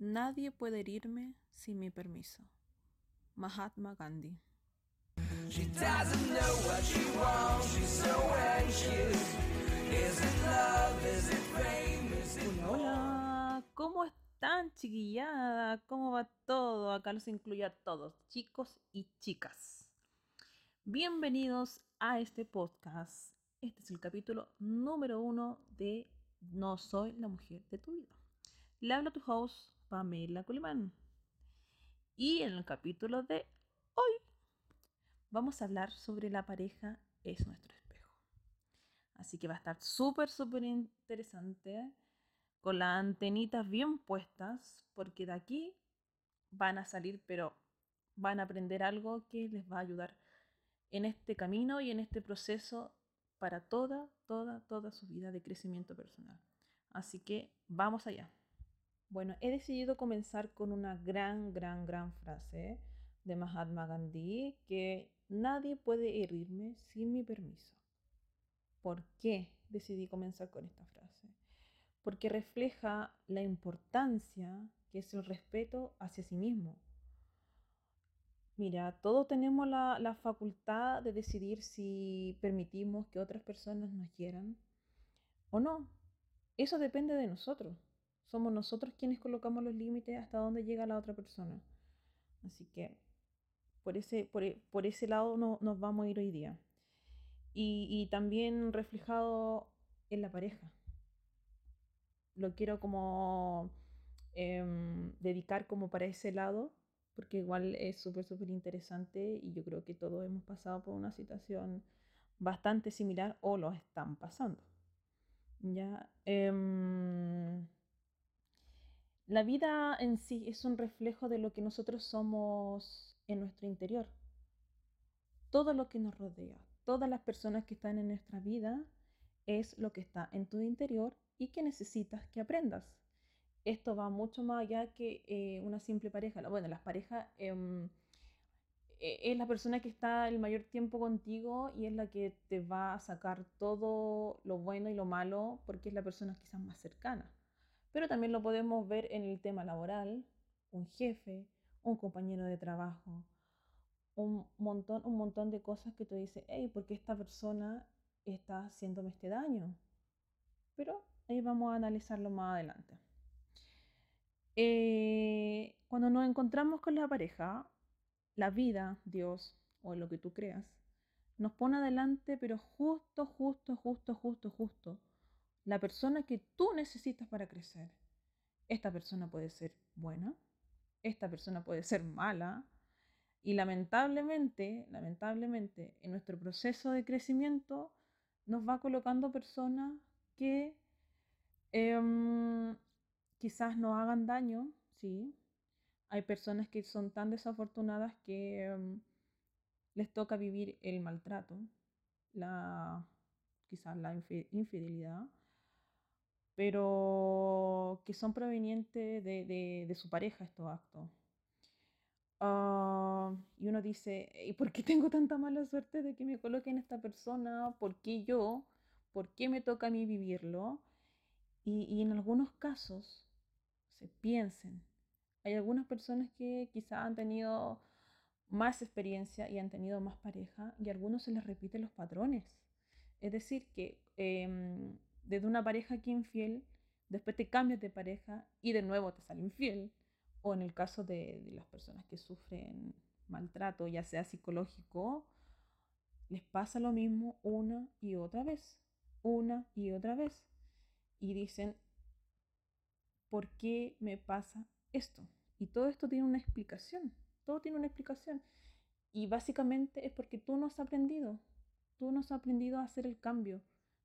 Nadie puede herirme sin mi permiso. Mahatma Gandhi. She doesn't know what she wants, she's so anxious. Is it love, is it fame, is it hola, hola, ¿cómo están chiquillada? ¿Cómo va todo? Acá los incluyo a todos, chicos y chicas. Bienvenidos a este podcast. Este es el capítulo número uno de No soy la mujer de tu vida. Le habla tu host, Pamela Culimán. Y en el capítulo de hoy vamos a hablar sobre la pareja es nuestro espejo. Así que va a estar súper, súper interesante con las antenitas bien puestas porque de aquí van a salir, pero van a aprender algo que les va a ayudar en este camino y en este proceso para toda, toda, toda su vida de crecimiento personal. Así que vamos allá. Bueno, he decidido comenzar con una gran, gran, gran frase de Mahatma Gandhi que nadie puede herirme sin mi permiso. ¿Por qué decidí comenzar con esta frase? Porque refleja la importancia que es el respeto hacia sí mismo. Mira, todos tenemos la, la facultad de decidir si permitimos que otras personas nos quieran o no. Eso depende de nosotros. Somos nosotros quienes colocamos los límites hasta dónde llega la otra persona. Así que por ese, por, e, ese lado no, nos vamos a ir hoy día. Y, también reflejado en la pareja. Lo quiero como em, dedicar como para ese lado, porque igual es súper, súper interesante y yo creo que todos hemos pasado por una situación bastante similar o lo están pasando. Ya. Em, la vida en sí es un reflejo de lo que nosotros somos en nuestro interior. Todo lo que nos rodea, todas las personas que están en nuestra vida, es lo que está en tu interior y que necesitas que aprendas. Esto va mucho más allá que eh, una simple pareja. Bueno, las parejas em, e, es la persona que está el mayor tiempo contigo y es la que te va a sacar todo lo bueno y lo malo porque es la persona quizás más cercana. Pero también lo podemos ver en el tema laboral, un jefe, un compañero de trabajo, un montón, un montón de cosas que tú dices, hey, ¿por qué esta persona está haciéndome este daño? Pero ahí vamos a analizarlo más adelante. Eh, cuando nos encontramos con la pareja, la vida, Dios o lo que tú creas, nos pone adelante, pero justo, justo, justo, justo, justo la persona que tú necesitas para crecer. Esta persona puede ser buena, esta persona puede ser mala, y lamentablemente, lamentablemente, en nuestro proceso de crecimiento nos va colocando personas que em, quizás nos hagan daño, ¿sí? Hay personas que son tan desafortunadas que em, les toca vivir el maltrato, la, quizás la infidelidad pero que son provenientes de, su pareja estos actos. Ah, y uno dice, ¿y por qué tengo tanta mala suerte de que me coloquen esta persona? ¿Por qué yo? ¿Por qué me toca a mí vivirlo? Y, y en algunos casos se piensen, hay algunas personas que quizás han tenido más experiencia y han tenido más pareja y a algunos se les repiten los patrones. Es decir, que em, desde una pareja que infiel, después te cambias de pareja y de nuevo te sale infiel. O en el caso de, las personas que sufren maltrato, ya sea psicológico, les pasa lo mismo una y otra vez, una y otra vez. Y dicen, ¿por qué me pasa esto? Y todo esto tiene una explicación, todo tiene una explicación. Y básicamente es porque tú no has aprendido, tú no has aprendido a hacer el cambio,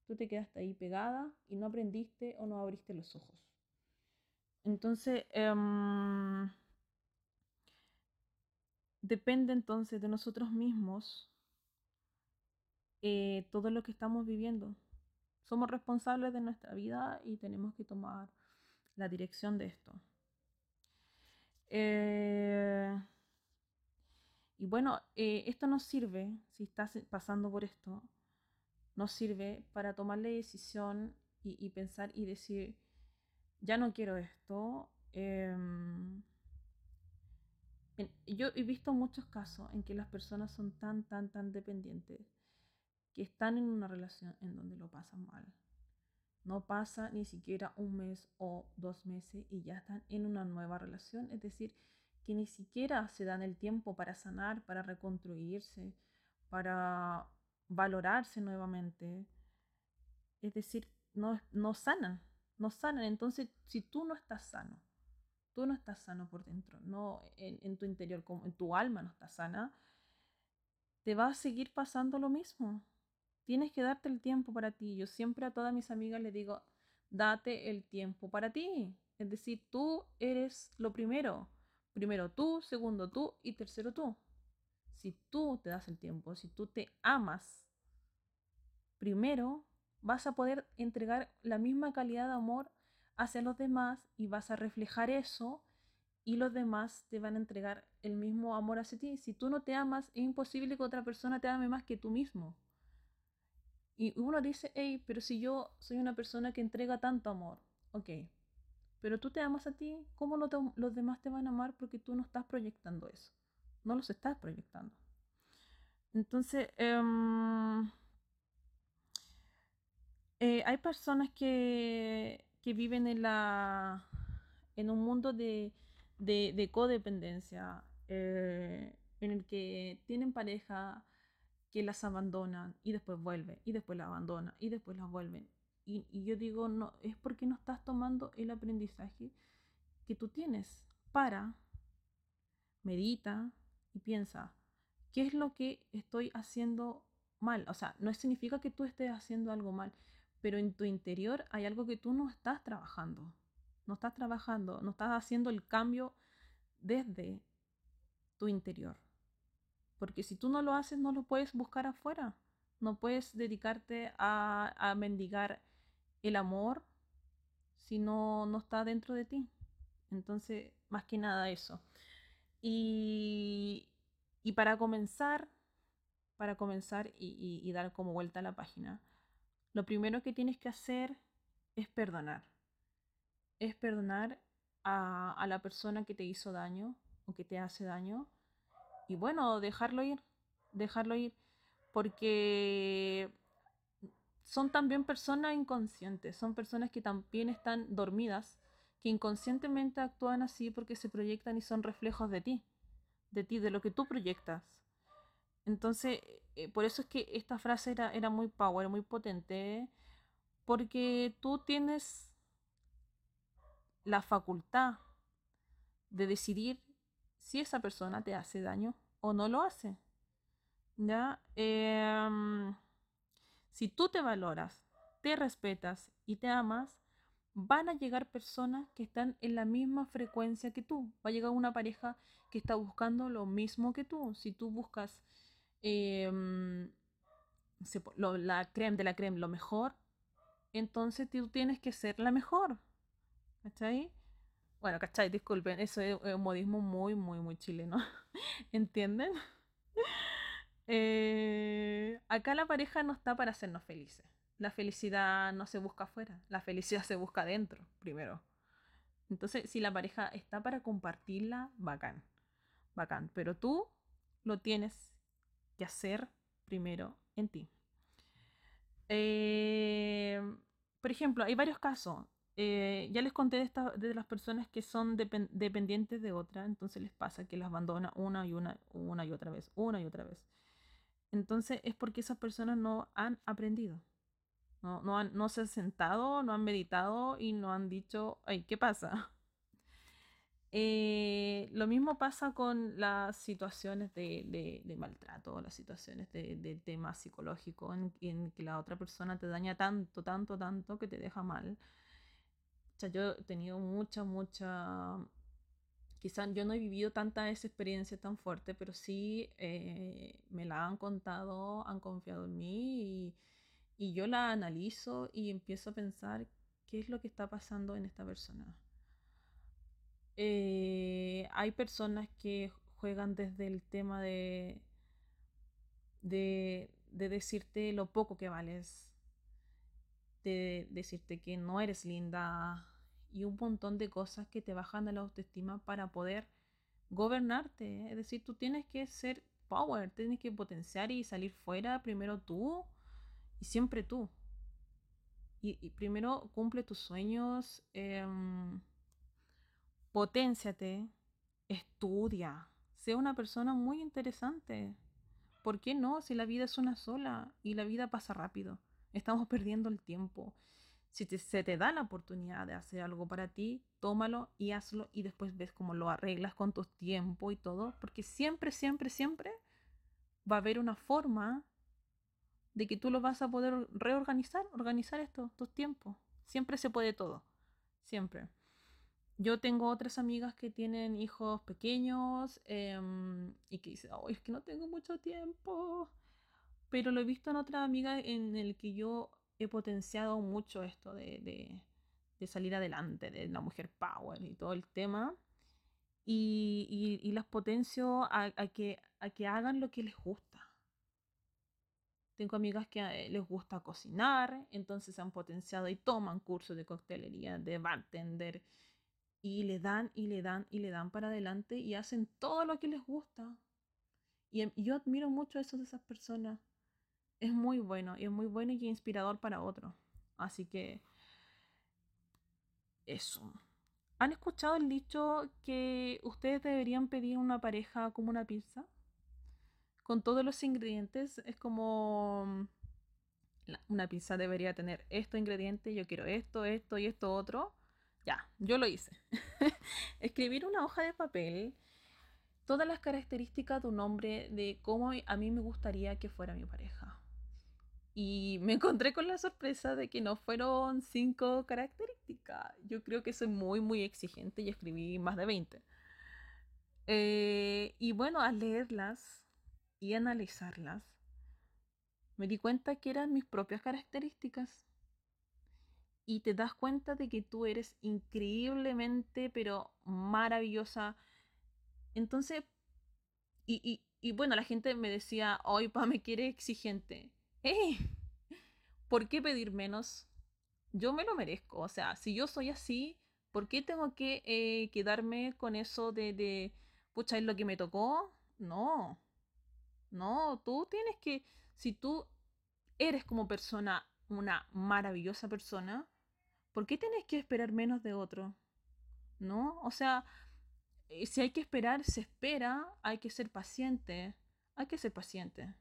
tú te quedaste ahí pegada y no aprendiste o no abriste los ojos. Entonces, em, depende entonces de nosotros mismos eh, todo lo que estamos viviendo. Somos responsables de nuestra vida y tenemos que tomar la dirección de esto. Eh, y bueno, eh, esto nos sirve, si estás pasando por esto, nos sirve para tomar la decisión y, pensar y decir, ya no quiero esto, Em, yo he visto muchos casos en que las personas son tan, tan, tan dependientes que están en una relación en donde lo pasan mal. No pasa ni siquiera un mes o dos meses y ya están en una nueva relación. Es decir, que ni siquiera se dan el tiempo para sanar, para reconstruirse, para valorarse nuevamente. Es decir, no, no sanan, no sanan. Entonces, si tú no estás sano, tú no estás sano por dentro, no en, tu interior, como en tu alma no estás sana, te va a seguir pasando lo mismo. Tienes que darte el tiempo para ti. Yo siempre a todas mis amigas les digo, date el tiempo para ti. Es decir, tú eres lo primero. Primero tú, segundo tú y tercero tú. Si tú te das el tiempo, si tú te amas, primero vas a poder entregar la misma calidad de amor hacia los demás y vas a reflejar eso y los demás te van a entregar el mismo amor hacia ti. Si tú no te amas, es imposible que otra persona te ame más que tú mismo. Y uno dice, hey, pero si yo soy una persona que entrega tanto amor, ok, pero tú te amas a ti, ¿cómo los demás te van a amar? Porque tú no estás proyectando eso, no los estás proyectando. Entonces, em, eh, hay personas que, viven en, la, en un mundo de, codependencia, eh, en el que tienen pareja, que las abandonan y después vuelven y después las abandonan y después las vuelven. Y, yo digo, no, es porque no estás tomando el aprendizaje que tú tienes para, medita y piensa, ¿qué es lo que estoy haciendo mal? O sea, no significa que tú estés haciendo algo mal, pero en tu interior hay algo que tú no estás trabajando. No estás trabajando, no estás haciendo el cambio desde tu interior. Porque si tú no lo haces, no lo puedes buscar afuera. No puedes dedicarte a, mendigar el amor si no, no está dentro de ti. Entonces, más que nada eso. Y, para comenzar, para comenzar y, dar como vuelta a la página, lo primero que tienes que hacer es perdonar. Es perdonar a, a la persona que te hizo daño o que te hace daño y bueno, dejarlo ir, dejarlo ir, porque son también personas inconscientes, son personas que también están dormidas, que inconscientemente actúan así porque se proyectan y son reflejos de ti, de ti, de lo que tú proyectas. Entonces, eh, por eso es que esta frase era, era muy power, muy potente, porque tú tienes la facultad de decidir si esa persona te hace daño o no lo hace. ¿Ya? Em, si tú te valoras, te respetas y te amas, van a llegar personas que están en la misma frecuencia que tú. Va a llegar una pareja que está buscando lo mismo que tú. Si tú buscas em, la creme de la creme, lo mejor, entonces tú tienes que ser la mejor. ¿Cachai? Bueno, ¿cachai? Disculpen, eso es un modismo muy, muy, muy chileno. ¿Entienden? Eh, acá la pareja no está para hacernos felices. La felicidad no se busca afuera, la felicidad se busca adentro primero. Entonces, si la pareja está para compartirla, bacán, bacán. Pero tú lo tienes que hacer primero en ti. Eh, por ejemplo, hay varios casos. Eh, ya les conté de, de las personas que son dependientes de otra, entonces les pasa que las abandona una y una, una y otra vez, una y otra vez. Entonces es porque esas personas no han aprendido, no, no, han, no se han sentado, no han meditado y no han dicho, ay, ¿qué pasa? Eh, lo mismo pasa con las situaciones de, de, maltrato, las situaciones de, de tema psicológico, en, que la otra persona te daña tanto, tanto, tanto que te deja mal. O sea, yo he tenido mucha, mucha... Quizás yo no he vivido tanta esa experiencia tan fuerte, pero sí eh, me la han contado, han confiado en mí y, yo la analizo y empiezo a pensar qué es lo que está pasando en esta persona. Eh, hay personas que juegan desde el tema de, de, de decirte lo poco que vales, de decirte que no eres linda y un montón de cosas que te bajan a la autoestima para poder gobernarte. Es decir, tú tienes que ser power, tienes que potenciar y salir fuera primero tú y siempre tú. Y, primero cumple tus sueños, eh, potenciate, estudia, sea una persona muy interesante. ¿Por qué no? Si la vida es una sola y la vida pasa rápido. Estamos perdiendo el tiempo. Si se te da la oportunidad de hacer algo para ti, tómalo y hazlo y después ves cómo lo arreglas con tu tiempo y todo, porque siempre, siempre, siempre va a haber una forma de que tú lo vas a poder reorganizar, organizar esto, tus tiempos. Siempre se puede todo, siempre. Yo tengo otras amigas que tienen hijos pequeños em, y que dicen, oh, es que no tengo mucho tiempo. Pero lo he visto en otra amiga en el que yo he potenciado mucho esto de, salir adelante, de la mujer power y todo el tema. Y, las potencio a, que, a que hagan lo que les gusta. Tengo amigas que eh, les gusta cocinar, entonces se han potenciado y toman cursos de coctelería, de bartender, y le dan y le dan y le dan para adelante y hacen todo lo que les gusta. Y, em, yo admiro mucho eso de esas personas es muy bueno y es muy bueno y inspirador para otros. Así que eso. ¿Han escuchado el dicho que ustedes deberían pedir una pareja como una pizza? Con todos los ingredientes. Es como una pizza debería tener estos ingredientes. Yo quiero esto, esto y esto otro. Ya, yo lo hice. Escribir una hoja de papel todas las características de un hombre de cómo a mí me gustaría que fuera mi pareja. Y me encontré con la sorpresa de que no fueron cinco características. Yo creo que soy muy, muy exigente y escribí más de 20. Eh, y bueno, al leerlas y analizarlas, me di cuenta que eran mis propias características. Y te das cuenta de que tú eres increíblemente, pero maravillosa. Entonces, y, y, bueno, la gente me decía, hoy pa, me quiere exigente. ¿por qué pedir menos? Yo me lo merezco. O sea, si yo soy así, ¿por qué tengo que eh, quedarme con eso de, de, pucha, es lo que me tocó? No. No, tú tienes que, si tú eres como persona una maravillosa persona, ¿por qué tienes que esperar menos de otro? ¿No? O sea, eh, si hay que esperar, se espera, hay que ser paciente, hay que ser paciente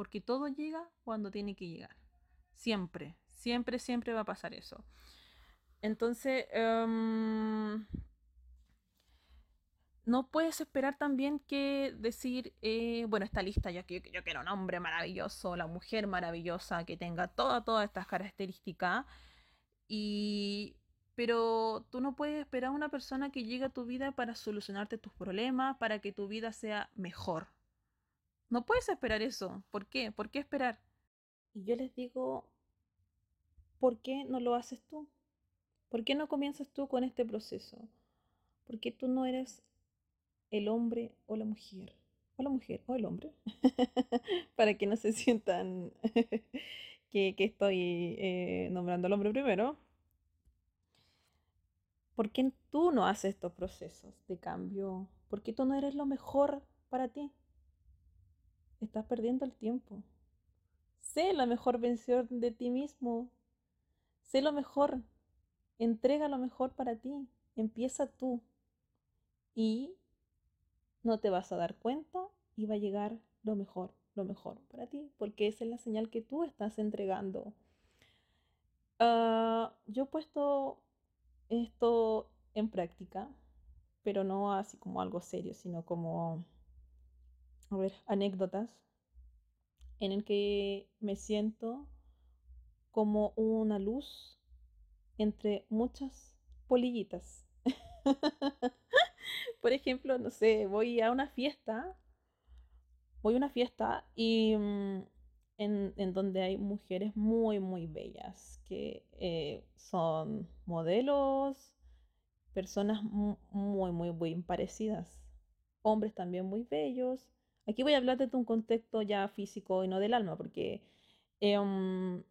porque todo llega cuando tiene que llegar. Siempre, siempre, siempre va a pasar eso. Entonces, em, no puedes esperar también que decir, eh, bueno, esta lista, yo, yo, yo, quiero un hombre maravilloso, la mujer maravillosa, que tenga todas, todas estas características. Y, pero tú no puedes esperar a una persona que llegue a tu vida para solucionarte tus problemas, para que tu vida sea mejor. No puedes esperar eso. ¿Por qué? ¿Por qué esperar? Y yo les digo, ¿por qué no lo haces tú? ¿Por qué no comienzas tú con este proceso? Porque tú no eres el hombre o la mujer. O la mujer o el hombre. Para que no se sientan que, estoy eh, nombrando al hombre primero. ¿Por qué tú no haces estos procesos de cambio? ¿Por qué tú no eres lo mejor para ti? Estás perdiendo el tiempo. Sé la mejor versión de ti mismo. Sé lo mejor. Entrega lo mejor para ti. Empieza tú. Y no te vas a dar cuenta y va a llegar lo mejor, lo mejor para ti, porque esa es la señal que tú estás entregando. Ah, yo he puesto esto en práctica, pero no así como algo serio, sino como a ver, anécdotas en el que me siento como una luz entre muchas polillitas. Por ejemplo, no sé, voy a una fiesta, voy a una fiesta y mm, en, donde hay mujeres muy, muy bellas, que eh, son modelos, personas muy, muy, muy parecidas, hombres también muy bellos, Aquí voy a hablar desde un contexto ya físico y no del alma, porque em,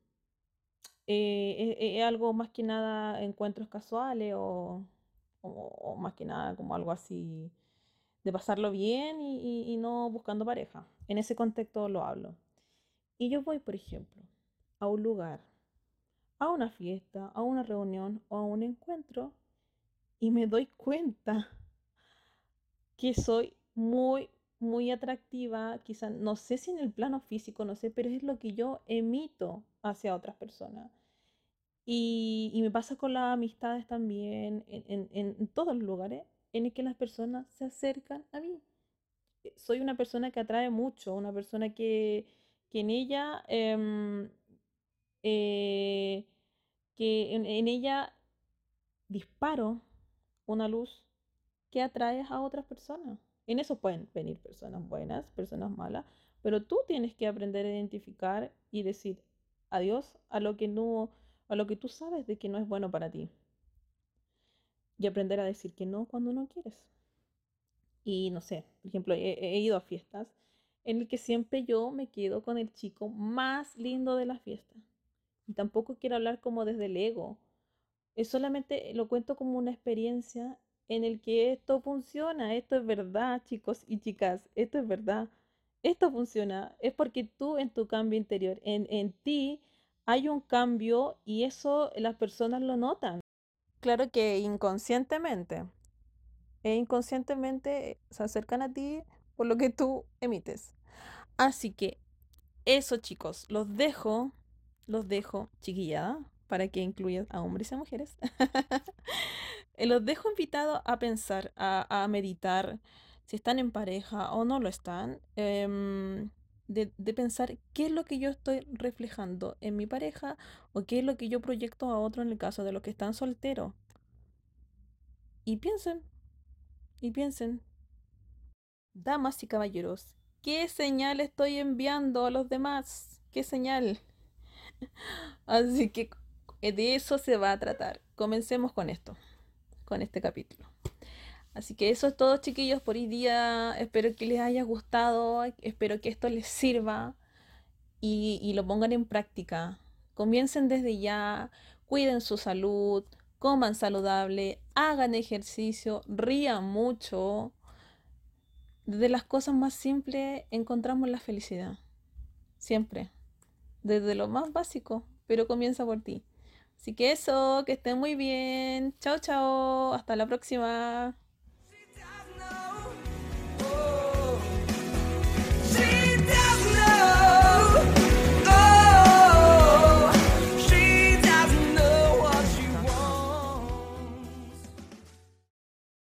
eh, es, algo más que nada encuentros casuales o, más que nada como algo así de pasarlo bien y no buscando pareja. En ese contexto lo hablo. Y yo voy, por ejemplo, a un lugar, a una fiesta, a una reunión o a un encuentro y me doy cuenta que soy muy, muy atractiva, quizás, no sé si en el plano físico, no sé, pero es lo que yo emito hacia otras personas. Y, me pasa con las amistades también, en, todos los lugares en el que las personas se acercan a mí. Eh, soy una persona que atrae mucho, una persona que, en ella, em, eh, que en, ella disparo una luz que atrae a otras personas. En eso pueden venir personas buenas, personas malas, pero tú tienes que aprender a identificar y decir adiós a lo que no, a lo que tú sabes de que no es bueno para ti. Y aprender a decir que no cuando no quieres. Y no sé, por ejemplo, he, ido a fiestas en el que siempre yo me quedo con el chico más lindo de la fiesta. Y tampoco quiero hablar como desde el ego. Es solamente lo cuento como una experiencia en el que esto funciona, esto es verdad, chicos y chicas, esto es verdad, esto funciona, es porque tú en tu cambio interior, en, en ti hay un cambio y eso las personas lo notan. Claro que inconscientemente, e inconscientemente se acercan a ti por lo que tú emites. Así que eso chicos, los dejo, los dejo chiquillada para que incluyan a hombres y a mujeres. Eh, los dejo invitados a pensar, a, meditar, si están en pareja o no lo están, em, de, pensar qué es lo que yo estoy reflejando en mi pareja o qué es lo que yo proyecto a otro en el caso de los que están solteros. Y piensen, y piensen, damas y caballeros, ¿qué señal estoy enviando a los demás? ¿Qué señal? Así que de eso se va a tratar. Comencemos con esto con este capítulo. Así que eso es todo, chiquillos, por hoy día. Espero que les haya gustado, espero que esto les sirva y, lo pongan en práctica. Comiencen desde ya, cuiden su salud, coman saludable, hagan ejercicio, rían mucho. Desde las cosas más simples encontramos la felicidad. Siempre. Desde lo más básico, pero comienza por ti. Así que eso, que estén muy bien. Chao, chao. Hasta la próxima.